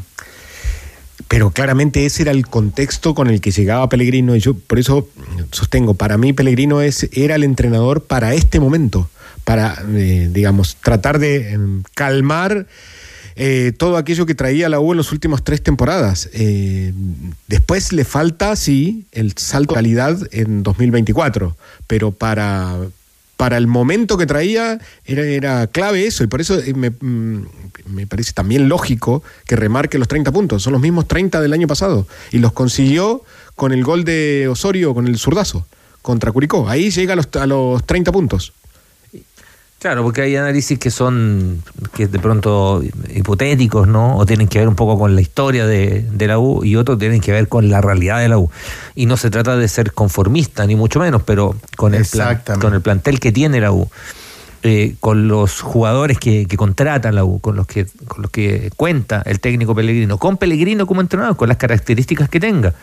Pero claramente ese era el contexto con el que llegaba Pellegrino y yo por eso sostengo, para mí Pellegrino es, era el entrenador para este momento, para, eh, digamos, tratar de eh, calmar eh, todo aquello que traía la U en las últimas tres temporadas. Eh, después le falta, sí, el salto de calidad en 2024, pero para, para el momento que traía era, clave eso y por eso eh, me, mm, me parece también lógico que remarque los 30 puntos. Son los mismos 30 del año pasado y los consiguió con el gol de Osorio, con el zurdazo contra Curicó. Ahí llega a los, a los 30 puntos. Claro, porque hay análisis que son que de pronto hipotéticos, ¿no? O tienen que ver un poco con la historia de, de la U y otros tienen que ver con la realidad de la U. Y no se trata de ser conformista, ni mucho menos, pero con el, plan- con el plantel que tiene la U, eh, con los jugadores que, que contrata la U, con los que, con los que cuenta el técnico Pellegrino, con Pellegrino como entrenador, con las características que tenga.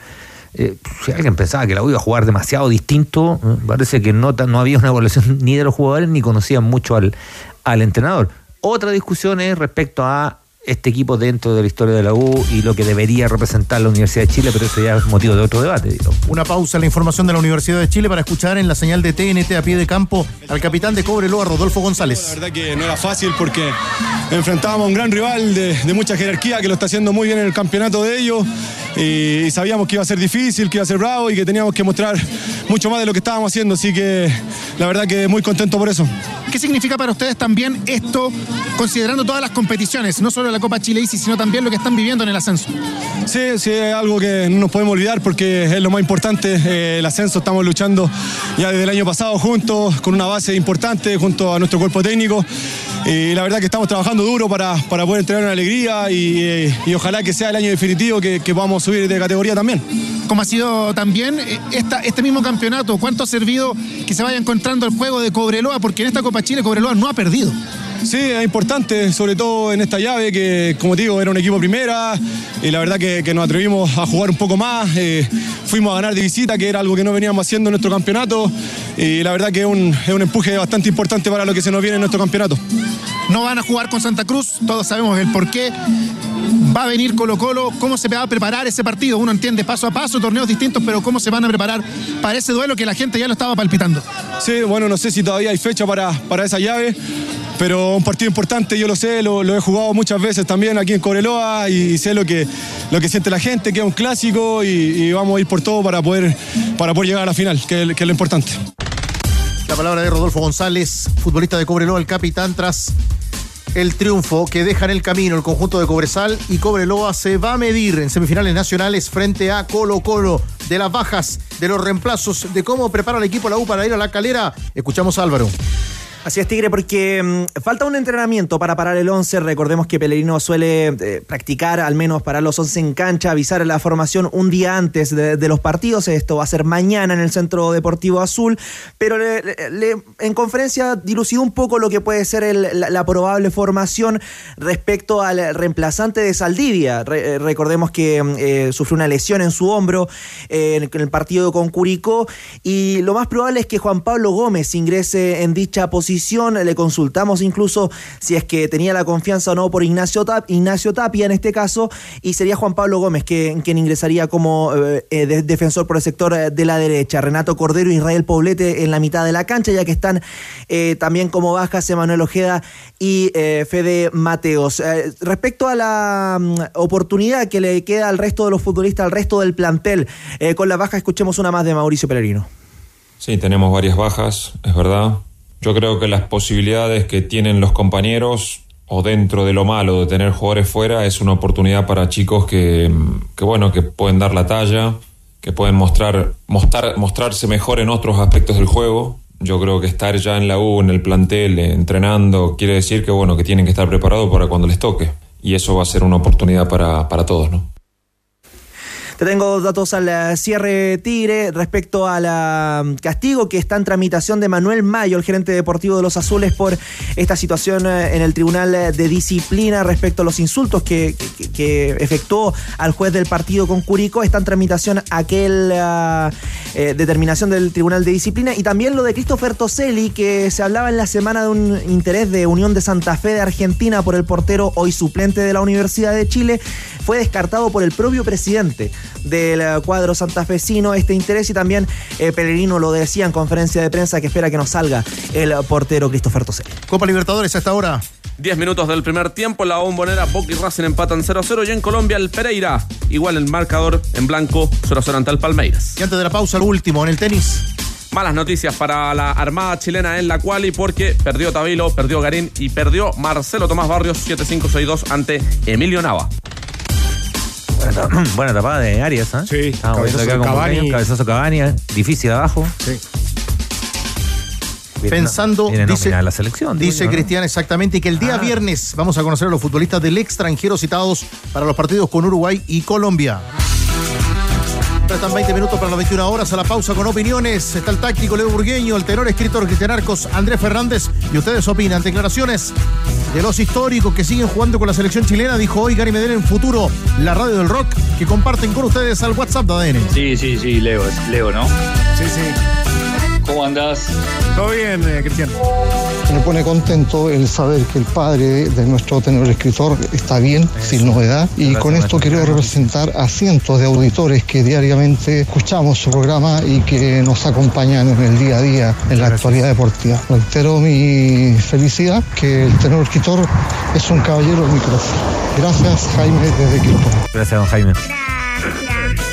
Eh, si alguien pensaba que la U iba a jugar demasiado distinto, parece que no, no había una evaluación ni de los jugadores ni conocían mucho al, al entrenador. Otra discusión es respecto a este equipo dentro de la historia de la U y lo que debería representar la Universidad de Chile, pero eso ya es motivo de otro debate. digamos. Una pausa en la información de la Universidad de Chile para escuchar en la señal de TNT a pie de campo al capitán de Cobreloa, Rodolfo González. La verdad que no era fácil porque enfrentábamos a un gran rival de, de mucha jerarquía que lo está haciendo muy bien en el campeonato de ellos y, y sabíamos que iba a ser difícil, que iba a ser bravo y que teníamos que mostrar mucho más de lo que estábamos haciendo, así que la verdad que muy contento por eso. ¿Qué significa para ustedes también esto, considerando todas las competiciones, no solo la Copa Chile sino también lo que están viviendo en el ascenso? Sí, sí, es algo que no nos podemos olvidar porque es lo más importante. eh, el ascenso estamos luchando ya desde el año pasado juntos, con una base importante, junto a nuestro cuerpo técnico. Y la verdad que estamos trabajando duro para, para poder entregar una alegría y, eh, y ojalá que sea el año definitivo que, que podamos subir de categoría también. Como ha sido también eh, esta, este mismo campeonato, ¿cuánto ha servido que se vaya encontrando el juego de Cobreloa? Porque en esta Copa Chile Cobreloa no ha perdido. Sí, es importante, sobre todo en esta llave, que como te digo, era un equipo primera, y la verdad que, que nos atrevimos a jugar un poco más, eh, fuimos a ganar de visita, que era algo que no veníamos haciendo en nuestro campeonato, y la verdad que es un, es un empuje bastante importante para lo que se nos viene en nuestro campeonato. No van a jugar con Santa Cruz, todos sabemos el por qué. Va a venir Colo Colo, cómo se va a preparar ese partido. Uno entiende paso a paso, torneos distintos, pero cómo se van a preparar para ese duelo que la gente ya lo estaba palpitando. Sí, bueno, no sé si todavía hay fecha para, para esa llave, pero un partido importante, yo lo sé, lo, he jugado muchas veces también aquí en Cobreloa y sé lo que, lo que siente la gente, que es un clásico y, vamos a ir por todo para poder, para poder llegar a la final, que, es- que es lo importante. La palabra de Rodolfo González, futbolista de Cobreloa, el capitán tras el triunfo que deja en el camino el conjunto de Cobresal y Cobreloa se va a medir en semifinales nacionales frente a Colo Colo de las bajas, de los reemplazos, de cómo prepara el equipo la U para ir a la calera. Escuchamos a Álvaro. Así es, Tigre, porque mm, falta un entrenamiento para parar el 11. Recordemos que Pellerino suele eh, practicar, al menos parar los 11 en cancha, avisar a la formación un día antes de, los partidos. Esto va a ser mañana en el Centro Deportivo Azul. Pero le- en conferencia dilucidó un poco lo que puede ser la, probable formación respecto al reemplazante de Saldivia. Re- eh, recordemos que mm, eh, sufrió una lesión en su hombro en el partido con Curicó. Y lo más probable es que Juan Pablo Gómez ingrese en dicha posición. Le consultamos incluso si es que tenía la confianza o no por Ignacio, Tap- Ignacio Tapia en este caso. Y sería Juan Pablo Gómez que- quien ingresaría como eh, eh, de- defensor por el sector eh, de la derecha. Renato Cordero y Israel Poblete en la mitad de la cancha, ya que están también como bajas Emanuel Ojeda y eh, Fede Mateos. Respecto a la mm, oportunidad que le queda al resto de los futbolistas, al resto del plantel, con la baja escuchemos una más de Mauricio Pellerino. Sí, tenemos varias bajas, es verdad. Yo creo que las posibilidades que tienen los compañeros o dentro de lo malo de tener jugadores fuera es una oportunidad para chicos que, que bueno, que pueden dar la talla, que pueden mostrar, mostrar, mostrarse mejor en otros aspectos del juego. Yo creo que estar ya en la U, en el plantel, entrenando, quiere decir que bueno, que tienen que estar preparados para cuando les toque. Y eso va a ser una oportunidad para, para todos, ¿no? Te tengo datos al eh, cierre Tigre respecto al ah, castigo que está en tramitación de Manuel Mayo, el gerente deportivo de los Azules, por esta situación eh, en el Tribunal eh, de Disciplina respecto a los insultos que, efectuó al juez del partido con Curicó. Está en tramitación aquel ah, determinación del Tribunal de Disciplina y también lo de Christopher Toselli, que se hablaba en la semana de un interés de Unión de Santa Fe de Argentina por el portero hoy suplente de la Universidad de Chile, fue descartado por el propio presidente del eh, cuadro santafesino este interés y también eh, Pellerino lo decía en conferencia de prensa que espera que nos salga el portero Christopher Toselli. Copa Libertadores a esta hora. 10 minutos del primer tiempo, la bombonera Boca y Racing empatan 0-0 y en Colombia el Pereira, igual el marcador en blanco, 0-0 ante el Palmeiras. Y antes de la pausa, lo último, en el tenis. Malas noticias para la Armada chilena en la quali porque perdió Tabilo, perdió Garín y perdió Marcelo Tomás Barrios 7-5-6-2 ante Emilio Nava. Buena, tapa- buena tapada de Arias, ¿eh? Sí, Cavani. cabezazo Cavani, ¿eh? difícil de abajo. Sí. Pensando, tiene dice, nómina de la selección. digo dice yo, ¿no? Cristian exactamente, y que el día Ah. viernes vamos a conocer a los futbolistas del extranjero citados para los partidos con Uruguay y Colombia. Restan 20 minutos para las 21 horas a la pausa con opiniones. Está el táctico Leo Burgueño, el tenor escritor Cristian Arcos, Andrés Fernández y ustedes opinan. Declaraciones de los históricos que siguen jugando con la selección chilena, dijo hoy Gary Medel en futuro, la radio del rock, que comparten con ustedes al WhatsApp de ADN. Sí, sí, sí, Leo, es Leo, ¿no? Sí, sí. ¿Cómo andás? Todo bien, eh, Cristian. Me pone contento el saber que el padre de nuestro tenor escritor está bien, sin novedad, y con esto quiero representar a cientos de auditores que diariamente escuchamos su programa y que nos acompañan en el día a día en la actualidad deportiva. Reitero mi felicidad que el tenor escritor es un caballero del micrófono. Gracias, Jaime, desde Quito. Gracias, don Jaime.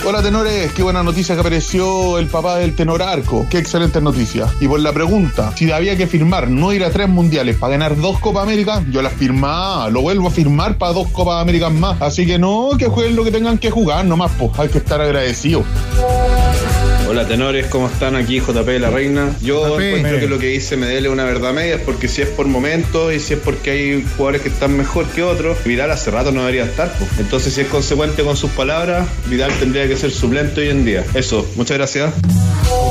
Hola tenores, qué buena noticia que apareció el papá del tenor Arco. Qué excelente noticia. Y por la pregunta, si había que firmar no ir a tres mundiales para ganar dos Copas América, yo las firmaba, lo vuelvo a firmar para dos Copas Américas más. Así que no, que jueguen lo que tengan que jugar, nomás, pues hay que estar agradecidos. Hola tenores, ¿cómo están? Aquí JP de la Reina. Yo encuentro que lo que dice Medel es una verdad media, es porque si es por momentos y si es porque hay jugadores que están mejor que otros, Vidal hace rato no debería estar. po. Entonces si es consecuente con sus palabras, Vidal tendría que ser suplente hoy en día. Eso, muchas gracias.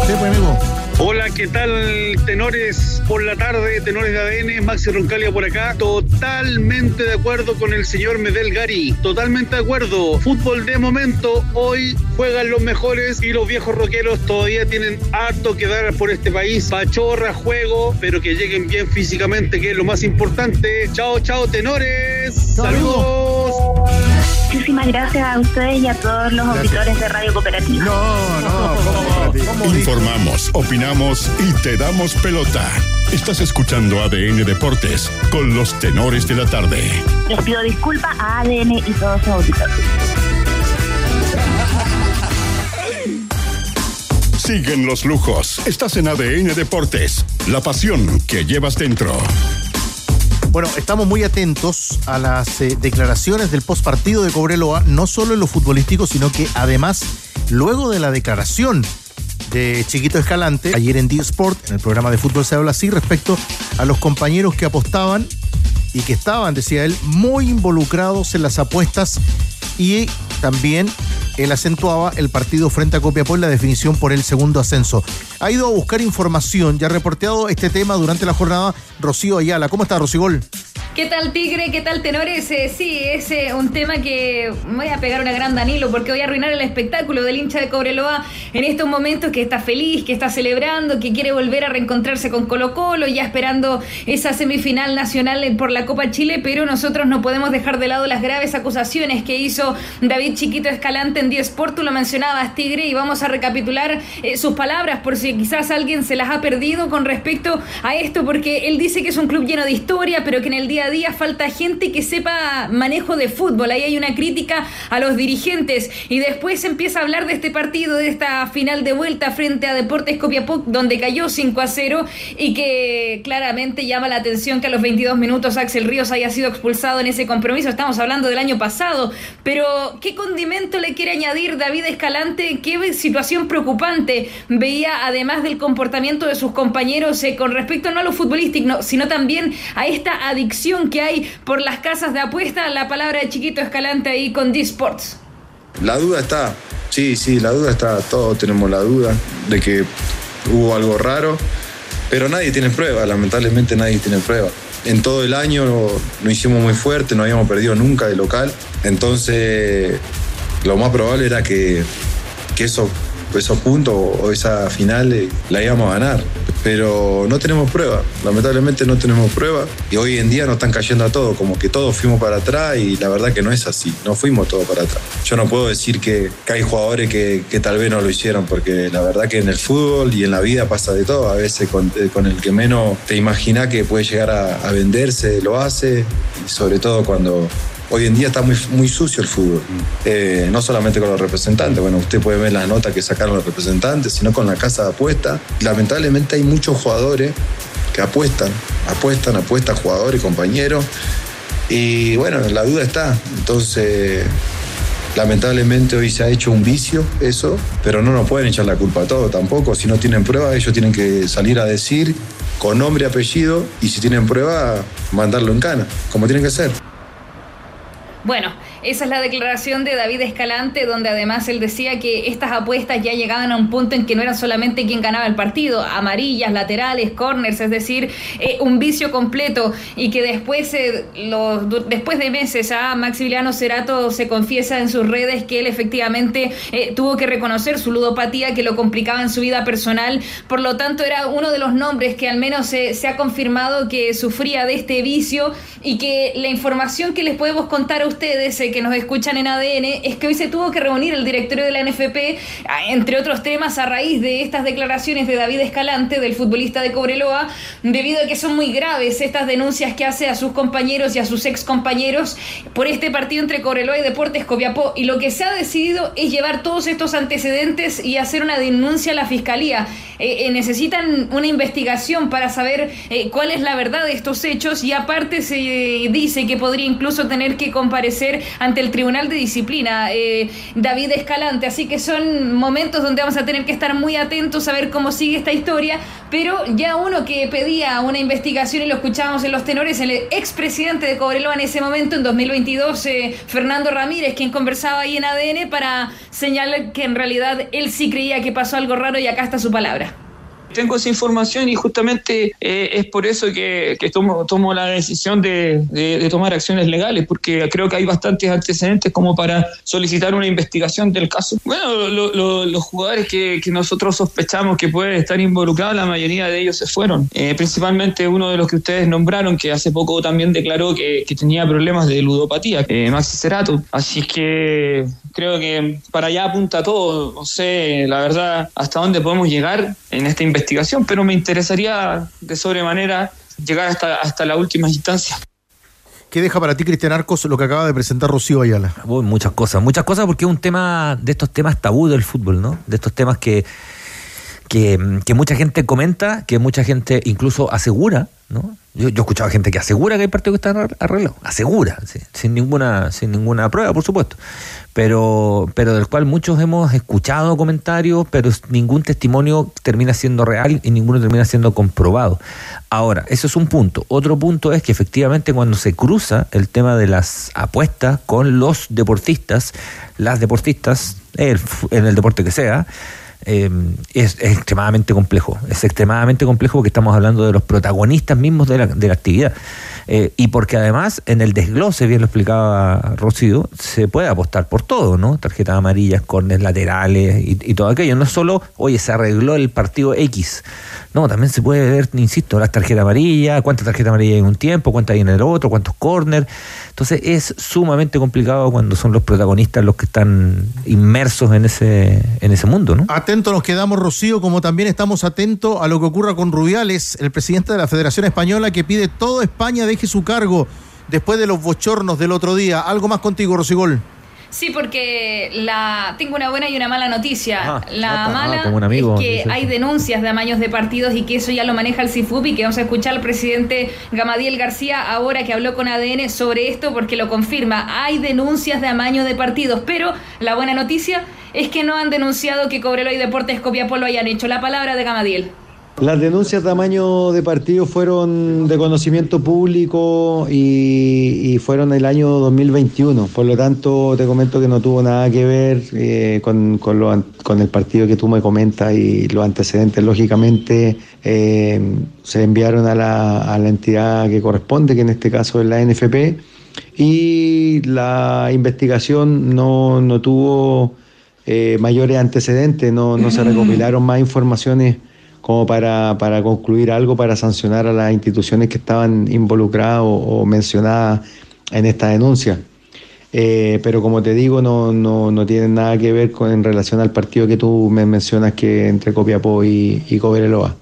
Usted, pues, amigo. Hola, ¿qué tal, tenores por la tarde, tenores de ADN, Maxi Roncalia por acá. Totalmente de acuerdo con el señor Medel Gary, totalmente de acuerdo. Fútbol de momento, hoy juegan los mejores y los viejos rockeros todavía tienen harto que dar por este país. Pachorra, juego, pero que lleguen bien físicamente, que es lo más importante. Chao, chao, tenores. Saludos. Muchísimas gracias a ustedes y a todos los auditores de Radio Cooperativa. No, no, Informamos, opinamos y te damos pelota. Estás escuchando ADN Deportes con los tenores de la tarde. Les pido disculpas a ADN y todos sus auditores. Siguen los lujos. Estás en ADN Deportes. La pasión que llevas dentro. Bueno, estamos muy atentos a las eh, declaraciones del postpartido de Cobreloa, no solo en lo futbolístico, sino que además, luego de la declaración de Chiquito Escalante, ayer en D-Sport, en el programa de fútbol se habla así, respecto a los compañeros que apostaban y que estaban, decía él, muy involucrados en las apuestas y también él acentuaba el partido frente a Copiapó en la definición por el segundo ascenso. Ha ido a buscar información y ha reporteado este tema durante la jornada Rocío Ayala. ¿Cómo está, Rocío ¿Qué tal Tigre? ¿Qué tal Tenores? Eh, sí, es eh, un tema que voy a pegar una gran Danilo porque voy a arruinar el espectáculo del hincha de Cobreloa en estos momentos que está feliz, que está celebrando, que quiere volver a reencontrarse con Colo Colo, ya esperando esa semifinal nacional por la Copa Chile, pero nosotros no podemos dejar de lado las graves acusaciones que hizo David Chiquito Escalante en 10 Sport, tú lo mencionabas Tigre, y vamos a recapitular eh, sus palabras por si quizás alguien se las ha perdido con respecto a esto, porque él dice que es un club lleno de historia, pero que en el día día falta gente que sepa manejo de fútbol. Ahí hay una crítica a los dirigentes. Y después empieza a hablar de este partido, de esta final de vuelta frente a Deportes Copiapó, donde cayó 5 a 0 y que claramente llama la atención que a los 22 minutos Axel Ríos haya sido expulsado en ese compromiso. Estamos hablando del año pasado. Pero, ¿qué condimento le quiere añadir David Escalante? ¿Qué situación preocupante veía, además del comportamiento de sus compañeros, eh, con respecto no a lo futbolístico, sino también a esta adicción que hay por las casas de apuesta, la palabra de Chiquito Escalante ahí con D-Sports. La duda está, sí, sí, la duda está, todos tenemos la duda de que hubo algo raro, pero nadie tiene prueba, lamentablemente nadie tiene prueba. En todo el año lo, hicimos muy fuerte, no habíamos perdido nunca de local, entonces lo más probable era que, que eso esos puntos o esa final eh, la íbamos a ganar. Pero no tenemos prueba, lamentablemente no tenemos prueba. Y hoy en día nos están cayendo a todos, como que todos fuimos para atrás y la verdad que no es así, no fuimos todos para atrás. Yo no puedo decir que, hay jugadores que, tal vez no lo hicieron, porque la verdad que en el fútbol y en la vida pasa de todo. A veces con, eh, el que menos te imagina que puede llegar a, a venderse, lo hace, y sobre todo cuando hoy en día está muy, muy sucio el fútbol. Eh, no solamente con los representantes, bueno, usted puede ver las notas que sacaron los representantes, sino con la casa de apuesta. Lamentablemente hay muchos jugadores que apuestan, apuestan, apuestan jugadores, compañeros. Y bueno, la duda está. Entonces, lamentablemente hoy se ha hecho un vicio eso, pero no nos pueden echar la culpa a todos tampoco. Si no tienen prueba, ellos tienen que salir a decir con nombre y apellido y si tienen prueba, mandarlo en cana, como tienen que ser. Bueno, esa es la declaración de David Escalante, donde además él decía que estas apuestas ya llegaban a un punto en que no era solamente quien ganaba el partido, amarillas, laterales, corners, es decir, eh, un vicio completo y que después, eh, después de meses a Maximiliano Cerato se confiesa en sus redes que él efectivamente eh, tuvo que reconocer su ludopatía que lo complicaba en su vida personal, por lo tanto era uno de los nombres que al menos se ha confirmado que sufría de este vicio y que la información que les podemos contar a ustedes que nos escuchan en ADN es que hoy se tuvo que reunir el directorio de la NFP, entre otros temas, a raíz de estas declaraciones de David Escalante, del futbolista de Cobreloa, debido a que son muy graves estas denuncias que hace a sus compañeros y a sus ex compañeros por este partido entre Cobreloa y Deportes Copiapó. Y lo que se ha decidido es llevar todos estos antecedentes y hacer una denuncia a la fiscalía. Eh, eh, necesitan una investigación para saber eh, cuál es la verdad de estos hechos y aparte se dice que podría incluso tener que comparecer ante el Tribunal de Disciplina, eh, David Escalante. Así que son momentos donde vamos a tener que estar muy atentos a ver cómo sigue esta historia. Pero ya uno que pedía una investigación y lo escuchábamos en los tenores, el expresidente de Cobreloa en ese momento, en 2022, eh, Fernando Ramírez, quien conversaba ahí en ADN para señalar que en realidad él sí creía que pasó algo raro y acá está su palabra. Tengo esa información y justamente eh, es por eso que, que tomo, tomo, la decisión de, de, de, tomar acciones legales, porque creo que hay bastantes antecedentes como para solicitar una investigación del caso. Bueno, lo, lo, los jugadores que, que, nosotros sospechamos que pueden estar involucrados, la mayoría de ellos se fueron. Eh, principalmente uno de los que ustedes nombraron, que hace poco también declaró que, que tenía problemas de ludopatía, eh, Maxi Cerato. Así que creo que para allá apunta todo. No sé, la verdad, hasta dónde podemos llegar en esta investigación, pero me interesaría de sobremanera llegar hasta, hasta la última instancia. ¿Qué deja para ti, Cristian Arcos, lo que acaba de presentar Rocío Ayala? Uy, muchas cosas, muchas cosas porque es un tema de estos temas tabú del fútbol, ¿no? De estos temas que, que, mucha gente comenta, que mucha gente incluso asegura, ¿no? Yo, yo he escuchado gente que asegura que hay partidos que están arreglados, asegura, ¿sí? sin ninguna, sin ninguna prueba, por supuesto. Pero, pero del cual muchos hemos escuchado comentarios, pero ningún testimonio termina siendo real y ninguno termina siendo comprobado. Ahora, eso es un punto. Otro punto es que efectivamente cuando se cruza el tema de las apuestas con los deportistas, las deportistas, en el deporte que sea, eh, es, es, extremadamente complejo. Es extremadamente complejo porque estamos hablando de los protagonistas mismos de la, de la actividad. Eh, y porque además en el desglose, bien lo explicaba Rocío, se puede apostar por todo, ¿no? Tarjetas amarillas, cornes laterales y, y, todo aquello. No solo, oye, se arregló el partido X. No, también se puede ver, insisto, las tarjetas amarillas, cuántas tarjetas amarillas hay en un tiempo, cuántas hay en el otro, cuántos corners. Entonces es sumamente complicado cuando son los protagonistas los que están inmersos en ese, en ese mundo, ¿no? Atento nos quedamos, Rocío, como también estamos atentos a lo que ocurra con Rubiales, el presidente de la Federación Española, que pide toda España deje su cargo después de los bochornos del otro día. Algo más contigo, Rosigol. Sí, porque la tengo una buena y una mala noticia. Ah, la ah, mala amigo, es que hay denuncias de amaños de partidos y que eso ya lo maneja el CIFUP y que vamos a escuchar al presidente Gamadiel García ahora que habló con ADN sobre esto porque lo confirma. Hay denuncias de amaño de partidos, pero la buena noticia es que no han denunciado que Cobreloa y Deportes Copiapó lo hayan hecho. La palabra de Gamadiel. Las denuncias de tamaño de partido fueron de conocimiento público y, y, fueron el año 2021. Por lo tanto, te comento que no tuvo nada que ver eh, con, con, lo, con, el partido que tú me comentas y los antecedentes. Lógicamente, eh, se enviaron a la, a la entidad que corresponde, que en este caso es la NFP, y la investigación no, no tuvo eh, mayores antecedentes, no, no se recopilaron más informaciones como para, para, concluir algo, para sancionar a las instituciones que estaban involucradas o, mencionadas en esta denuncia. Eh, pero como te digo, no, no, no tiene nada que ver con en relación al partido que tú me mencionas que entre Copiapó y, y Cobreloa.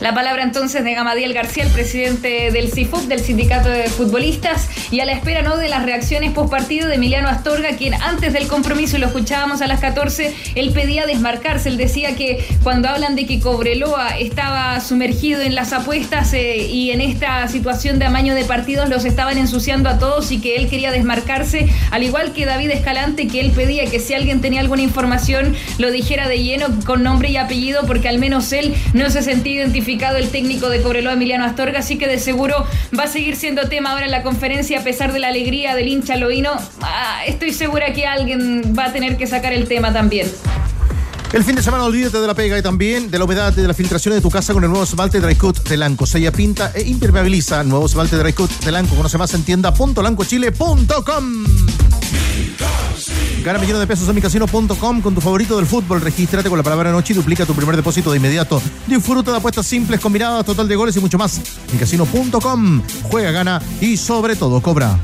La palabra entonces de Gamadiel García, el presidente del CIFUP, del Sindicato de Futbolistas, y a la espera ¿no? de las reacciones post partido de Emiliano Astorga, quien antes del compromiso, y lo escuchábamos a las 14, él pedía desmarcarse. Él decía que cuando hablan de que Cobreloa estaba sumergido en las apuestas eh, y en esta situación de amaño de partidos los estaban ensuciando a todos y que él quería desmarcarse, al igual que David Escalante, que él pedía que si alguien tenía alguna información lo dijera de lleno con nombre y apellido, porque al menos él no se sentía identificado el técnico de Cobreloa, Emiliano Astorga, así que de seguro va a seguir siendo tema ahora en la conferencia a pesar de la alegría del hincha loíno. Ah, estoy segura que alguien va a tener que sacar el tema también. El fin de semana olvídate de la pega y también de la humedad de la filtración de tu casa con el nuevo esmalte Drycut de Lanco. Sella pinta e impermeabiliza. Nuevo esmalte Drycut de Lanco. Conoce más en tienda.lancochile.com. Gana millones de pesos en micasino.com con tu favorito del fútbol. Regístrate con la palabra noche y duplica tu primer depósito de inmediato. Disfruta de apuestas simples, combinadas, total de goles y mucho más. Micasino.com. Juega, gana y sobre todo cobra.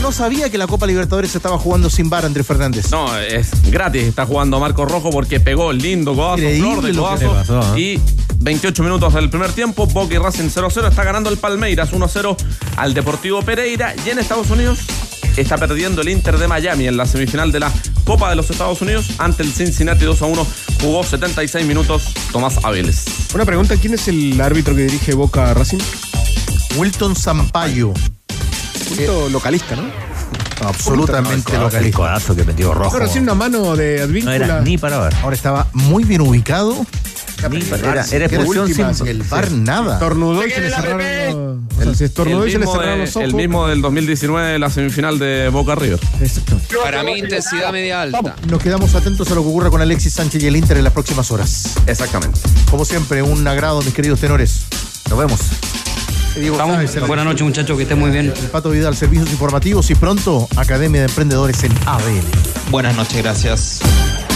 No sabía que la Copa Libertadores se estaba jugando sin bar, Andrés Fernández. No, es gratis. Está jugando Marco Rojo porque pegó lindo codazo, flor de codazo. Pasó, ¿eh? Y 28 minutos del primer tiempo, Boca y Racing 0-0. Está ganando el Palmeiras 1-0 al Deportivo Pereira. Y en Estados Unidos está perdiendo el Inter de Miami en la semifinal de la Copa de los Estados Unidos ante el Cincinnati 2-1. Jugó 76 minutos Tomás Abeles. Una pregunta, ¿quién es el árbitro que dirige Boca Racing? Wilton Sampaio. Punto localista, ¿no? Absolutamente no, localista. El codazo que metió rojo. Pero sin una mano de Advíncula. No era ni para ver. Ahora estaba muy bien ubicado Era, era expulsión última, sin- el VAR nada. Estornudó y se le cerraron los- o sea, si estornudó y se le mismo cerraron de- los ojos. el mismo del 2019 de la semifinal de Boca River. Para mí, intensidad media alta. Nos quedamos atentos a lo que ocurra con Alexis Sánchez y el Inter en las próximas horas. Exactamente. Como siempre, un agrado, mis queridos tenores. Nos vemos. Buenas noches, muchachos, que estén muy bien. El Pato Vidal, servicios informativos y pronto Academia de Emprendedores en ADN. Buenas noches, gracias.